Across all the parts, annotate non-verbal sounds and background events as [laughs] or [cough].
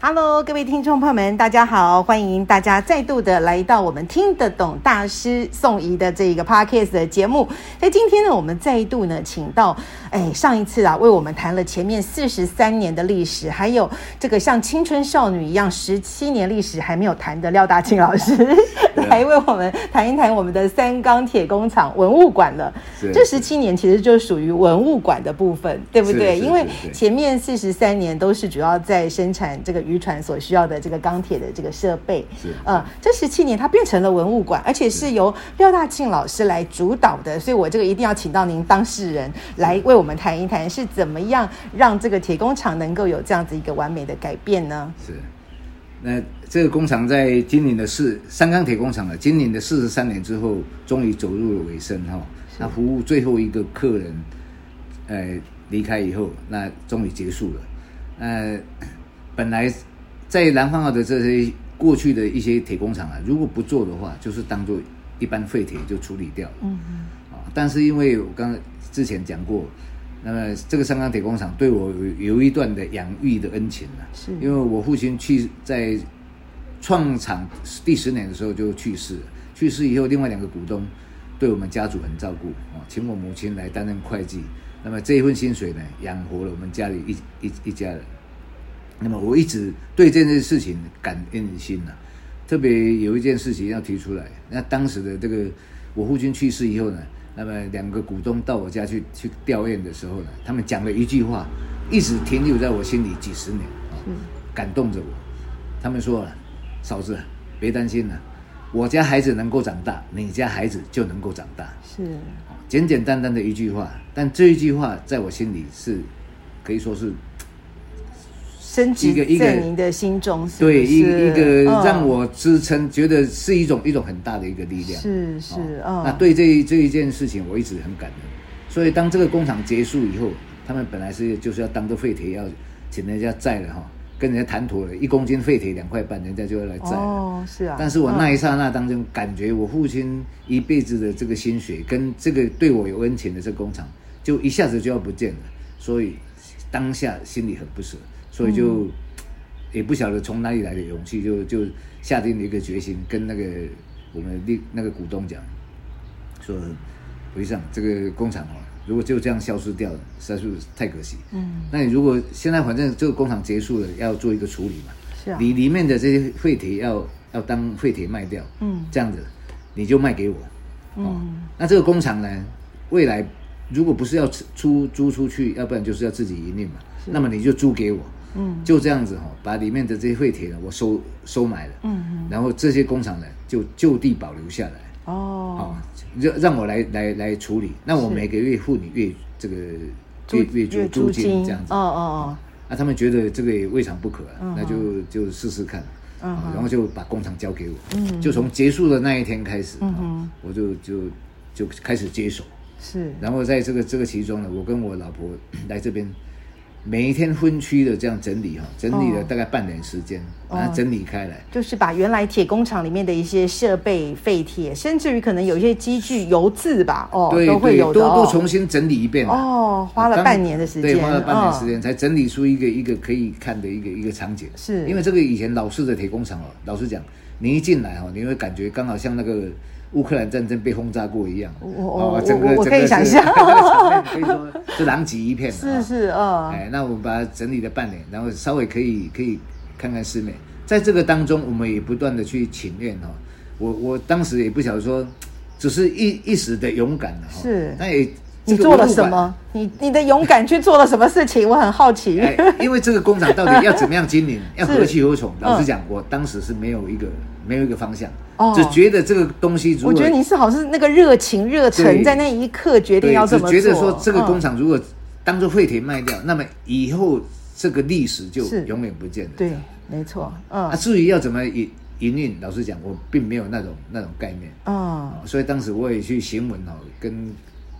Hello，各位听众朋友们，大家好！欢迎大家再度的来到我们听得懂大师宋怡的这个 Podcast 的节目。在今天呢，我们再度呢，请到哎，上一次啊，为我们谈了前面四十三年的历史，还有这个像青春少女一样十七年历史还没有谈的廖大庆老师，来为我们谈一谈我们的三钢铁工厂文物馆了。这十七年其实就属于文物馆的部分，对不对？因为前面四十三年都是主要在生产这个。渔船所需要的这个钢铁的这个设备，是呃，这十七年它变成了文物馆，而且是由廖大庆老师来主导的，所以我这个一定要请到您当事人来为我们谈一谈，是怎么样让这个铁工厂能够有这样子一个完美的改变呢？是，那这个工厂在今年的四三钢铁工厂啊，今年的四十三年之后，终于走入了尾声哈，那服务最后一个客人，呃，离开以后，那终于结束了，呃。本来在南方澳的这些过去的一些铁工厂啊，如果不做的话，就是当做一般废铁就处理掉了。嗯嗯。啊，但是因为我刚刚之前讲过，那么这个三钢铁工厂对我有有一段的养育的恩情了。是。因为我父亲去在创厂第十年的时候就去世了，去世以后，另外两个股东对我们家族很照顾啊，请我母亲来担任会计，那么这一份薪水呢，养活了我们家里一一一家人。那么我一直对这件事情感恩心呐、啊，特别有一件事情要提出来。那当时的这个我父亲去世以后呢，那么两个股东到我家去去吊唁的时候呢，他们讲了一句话，一直停留在我心里几十年啊，感动着我。他们说了：“嫂子，别担心了，我家孩子能够长大，你家孩子就能够长大。”是，简简单单的一句话，但这一句话在我心里是可以说是。升级在您的心中是是，对一一个让我支撑，嗯、觉得是一种一种很大的一个力量。是是，嗯、那对这一这一件事情，我一直很感恩。所以当这个工厂结束以后，他们本来是就是要当做废铁要请人家载了哈，跟人家谈妥了，一公斤废铁两块半，人家就要来载了。哦，是啊。但是我那一刹那当中，感觉我父亲一辈子的这个心血，跟这个对我有恩情的这个工厂，就一下子就要不见了。所以当下心里很不舍。所以就也不晓得从哪里来的勇气，就就下定了一个决心，跟那个我们那那个股东讲，说，回上这个工厂哦，如果就这样消失掉了，实在是太可惜。嗯，那你如果现在反正这个工厂结束了，要做一个处理嘛，是啊，里里面的这些废铁要要当废铁卖掉，嗯，这样子你就卖给我，哦，嗯，那这个工厂呢，未来如果不是要出租出去，要不然就是要自己营运嘛，那么你就租给我。嗯，就这样子哈，把里面的这些废铁呢，我收收买了，嗯嗯，然后这些工厂呢，就就地保留下来，哦，好，让让我来来来处理，那我每个月付你月这个月月租租金这样子，哦哦哦，那他们觉得这个也未尝不可啊，那就就试试看，嗯，然后就把工厂交给我，嗯，就从结束的那一天开始，嗯，我就就就开始接手，是，然后在这个这个其中呢，我跟我老婆 [coughs] 来这边。每一天分区的这样整理哈，整理了大概半年时间，把它整理开来，就是把原来铁工厂里面的一些设备废铁，甚至于可能有一些机具油渍吧，哦，对都会有都都重新整理一遍哦，花了半年的时间，对，花了半年时间才整理出一个一个可以看的一个一个场景，是。因为这个以前老式的铁工厂哦，老实讲，你一进来哦，你会感觉刚好像那个。乌克兰战争被轰炸过一样，哦我整个我可以想象，[laughs] 可以说是狼藉一片。是是啊，哎，那我们把它整理了半年，然后稍微可以可以看看世面。在这个当中，我们也不断的去请愿哈。我我当时也不晓得说，只是一一时的勇敢哈。是，那也。你做了什么？你你的勇敢去做了什么事情？我很好奇。哎，因为这个工厂到底 [laughs] 要怎么样经营，[laughs] 要何去何从？老实讲，我当时是没有一个没有一个方向，只觉得这个东西如果……我觉得你是好像是那个热情热忱，在那一刻决定要这么做。只觉得说这个工厂如果当做废铁卖掉，那么以后这个历史就永远不见了。对，没错。嗯。啊，至于要怎么营营运，老实讲，我并没有那种那种概念。嗯。所以当时我也去询问哦，跟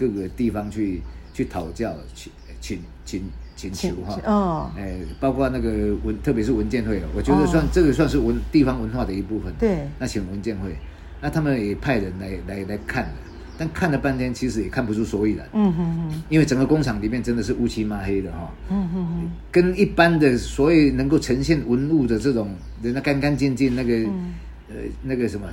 各个地方去去讨教，请请请请求哈。哦。哎，包括那个文，特别是文建会，我觉得算这个算是文地方文化的一部分。对。那请文建会，那他们也派人来来来看了。但看了半天，其实也看不出所以然。嗯哼哼，因为整个工厂里面真的是乌漆嘛黑的哈。嗯哼哼，跟一般的所谓能够呈现文物的这种，人家干干净净那个，嗯、呃，那个什么，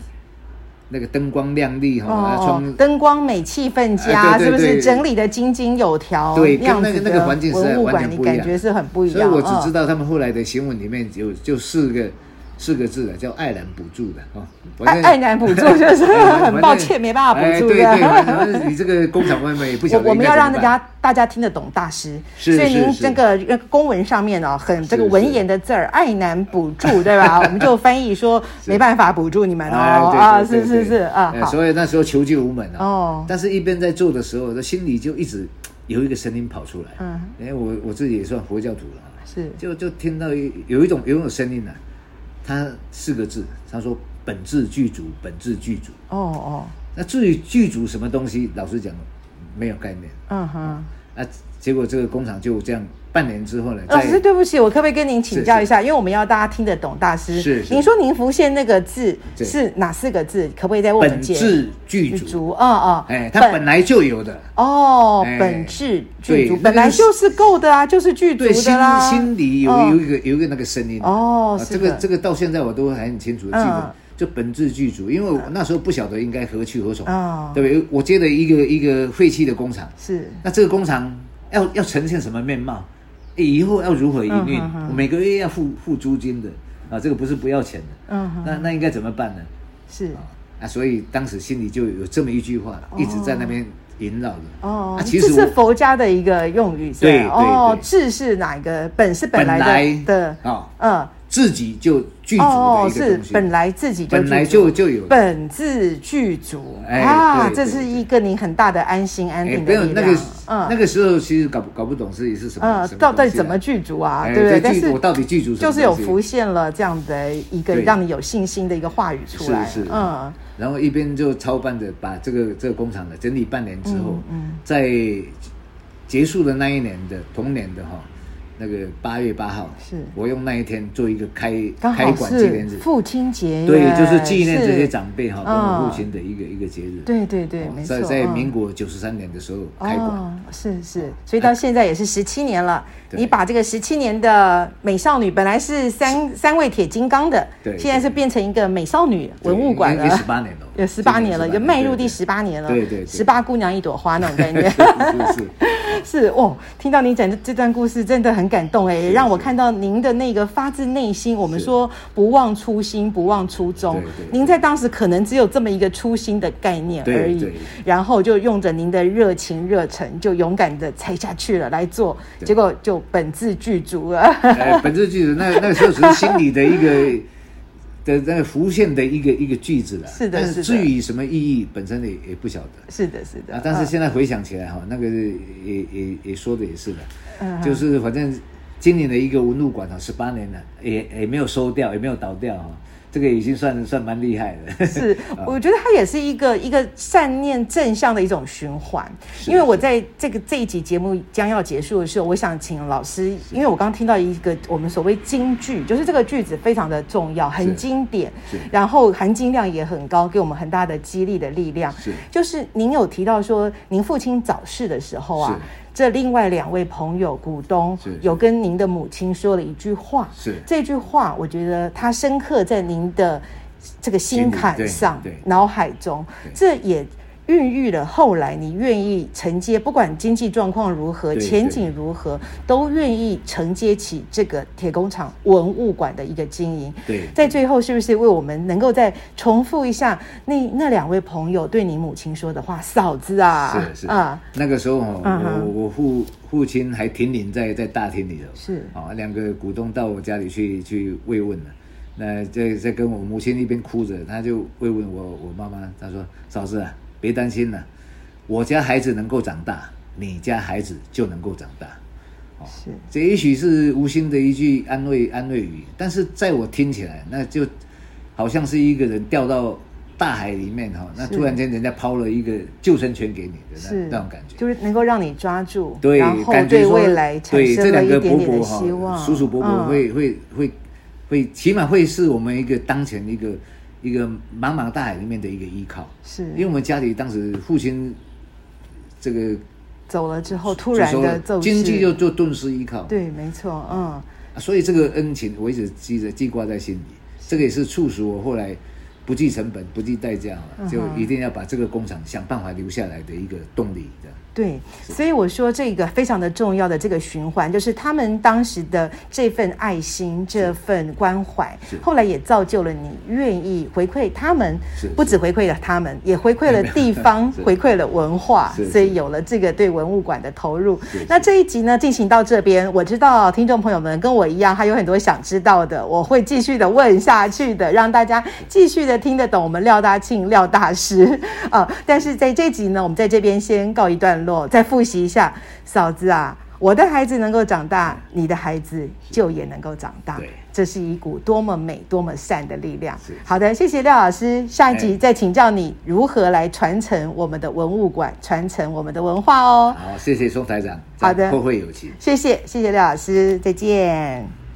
那个灯光亮丽哈，窗，灯光美，气氛佳，是不是整理的井井有条？对，跟那个那个环境是完全不一样，感觉是很不一样。所以我只知道他们后来的新闻里面有就四个。四个字的叫爱难补助的啊，爱爱兰补助 [laughs] 就是很抱歉没办法补助的。哎、对对，你这个工厂外面也不晓得。我们要让大家大家听得懂大师，所以您这个公文上面哦，很这个文言的字儿，爱难补助对吧？[laughs] 我们就翻译说没办法补助你们哦啊，是是是啊。所以那时候求救无门哦，但是一边在做的时候，心里就一直有一个声音跑出来。嗯，因为我我自己也算佛教徒了，是就就听到有一种有一种声音呢。他四个字，他说“本质剧组，本质剧组”。哦哦，那至于剧组什么东西，老实讲，没有概念。嗯哼，那结果这个工厂就这样。半年之后呢？老师，对不起，我可不可以跟您请教一下？因为我们要大家听得懂大师。是。您说您浮现那个字是哪四个字？可不可以再问我们？本自具足。嗯嗯。哎，它本来就有的。哦，本质具足，本来就是够的啊，就是具足的啦。心里有有一个有一个那个声音。哦，这个这个到现在我都还很清楚的记得，就本质具足，因为我那时候不晓得应该何去何从。哦。对不对？我接了一个一个废弃的工厂。是。那这个工厂要要呈现什么面貌？以后要如何营运？每个月要付付租金的啊，这个不是不要钱的。嗯哼，那那应该怎么办呢？是啊，所以当时心里就有这么一句话，一直在那边萦绕着。哦，其实这是佛家的一个用语？对，哦，智是哪一个？本是本来的来的啊，嗯。自己就具足的一个东西，是本来自己就本来就就有本自具足啊，这是一个你很大的安心安定的力量。那个嗯，那个时候其实搞搞不懂自己是什么，嗯到底怎么具足啊？对不对？但是我到底具足什么？就是有浮现了这样的一个让你有信心的一个话语出来。是是嗯，然后一边就操办着把这个这个工厂的整理半年之后，嗯，在结束的那一年的同年的哈。那个八月八号，是。我用那一天做一个开开馆纪念日，父亲节，对，就是纪念这些长辈哈，跟我父亲的一个一个节日。对对对，没错。在在民国九十三年的时候开馆，是是，所以到现在也是十七年了。你把这个十七年的美少女，本来是三三位铁金刚的，对，现在是变成一个美少女文物馆了，十八年了，有十八年了，就迈入第十八年了，对对，十八姑娘一朵花那种感觉，是 [laughs] 是。是哦，听到您讲的这段故事，真的很感动哎，让我看到您的那个发自内心。我们说不忘初心，不忘初衷。您在当时可能只有这么一个初心的概念而已，然后就用着您的热情热忱，就勇敢的踩下去了来做，结果就本自具足了。哎，本自具足，那那个时候只是心里的一个。的那个浮现的一个一个句子了，是的，是的。至于什么意义，本身也也不晓得。是的，是的。啊，但是现在回想起来哈，那个也也也说的也是的，嗯，就是反正今年的一个文物馆啊，十八年了，也也没有收掉，也没有倒掉哈。这个已经算算蛮厉害的，是，[laughs] 我觉得它也是一个一个善念正向的一种循环。因为我在这个这一集节目将要结束的时候，我想请老师，因为我刚刚听到一个我们所谓金句，就是这个句子非常的重要，很经典，然后含金量也很高，给我们很大的激励的力量。是，就是您有提到说，您父亲早逝的时候啊。这另外两位朋友股东有跟您的母亲说了一句话，是。这句话，我觉得它深刻在您的这个心坎上、脑海中，这也。孕育了后来你愿意承接，不管经济状况如何，前景如何，都愿意承接起这个铁工厂文物馆的一个经营。对，在最后是不是为我们能够再重复一下那那两位朋友对你母亲说的话？嫂子啊，是是啊，那个时候哦，我我父父亲还停灵在在大厅里头，是啊，两个股东到我家里去去慰问了。那在在跟我母亲一边哭着，他就慰问我我妈妈，他说嫂子啊。别担心了，我家孩子能够长大，你家孩子就能够长大。是，这也许是无心的一句安慰安慰语，但是在我听起来，那就好像是一个人掉到大海里面哈，那突然间人家抛了一个救生圈给你的那那种感觉，就是能够让你抓住，对，然后对未来产生了一点点的希望。叔叔伯伯会会会会，起码会是我们一个当前一个一个茫茫大海里面的一个依靠，是因为我们家里当时父亲这个。走了之后，突然的走经济就就顿时依靠。对，没错，嗯。所以这个恩情我一直记着，记挂在心里。这个也是促使我后来不计成本、不计代价，就一定要把这个工厂想办法留下来的一个动力的。对，所以我说这个非常的重要的这个循环，就是他们当时的这份爱心、这份关怀，后来也造就了你愿意回馈他们，不止回馈了他们，也回馈了地方，[laughs] 回馈了文化，所以有了这个对文物馆的投入。那这一集呢，进行到这边，我知道听众朋友们跟我一样，还有很多想知道的，我会继续的问下去的，让大家继续的听得懂我们廖大庆廖大师啊、[laughs] 呃。但是在这集呢，我们在这边先告一段落。再复习一下，嫂子啊，我的孩子能够长大，你的孩子就也能够长大。对，这是一股多么美、多么善的力量。好的，谢谢廖老师，下一集再请教你如何来传承我们的文物馆，传承我们的文化哦。好，谢谢宋台长。好的，后会有期。谢谢，谢谢廖老师，再见。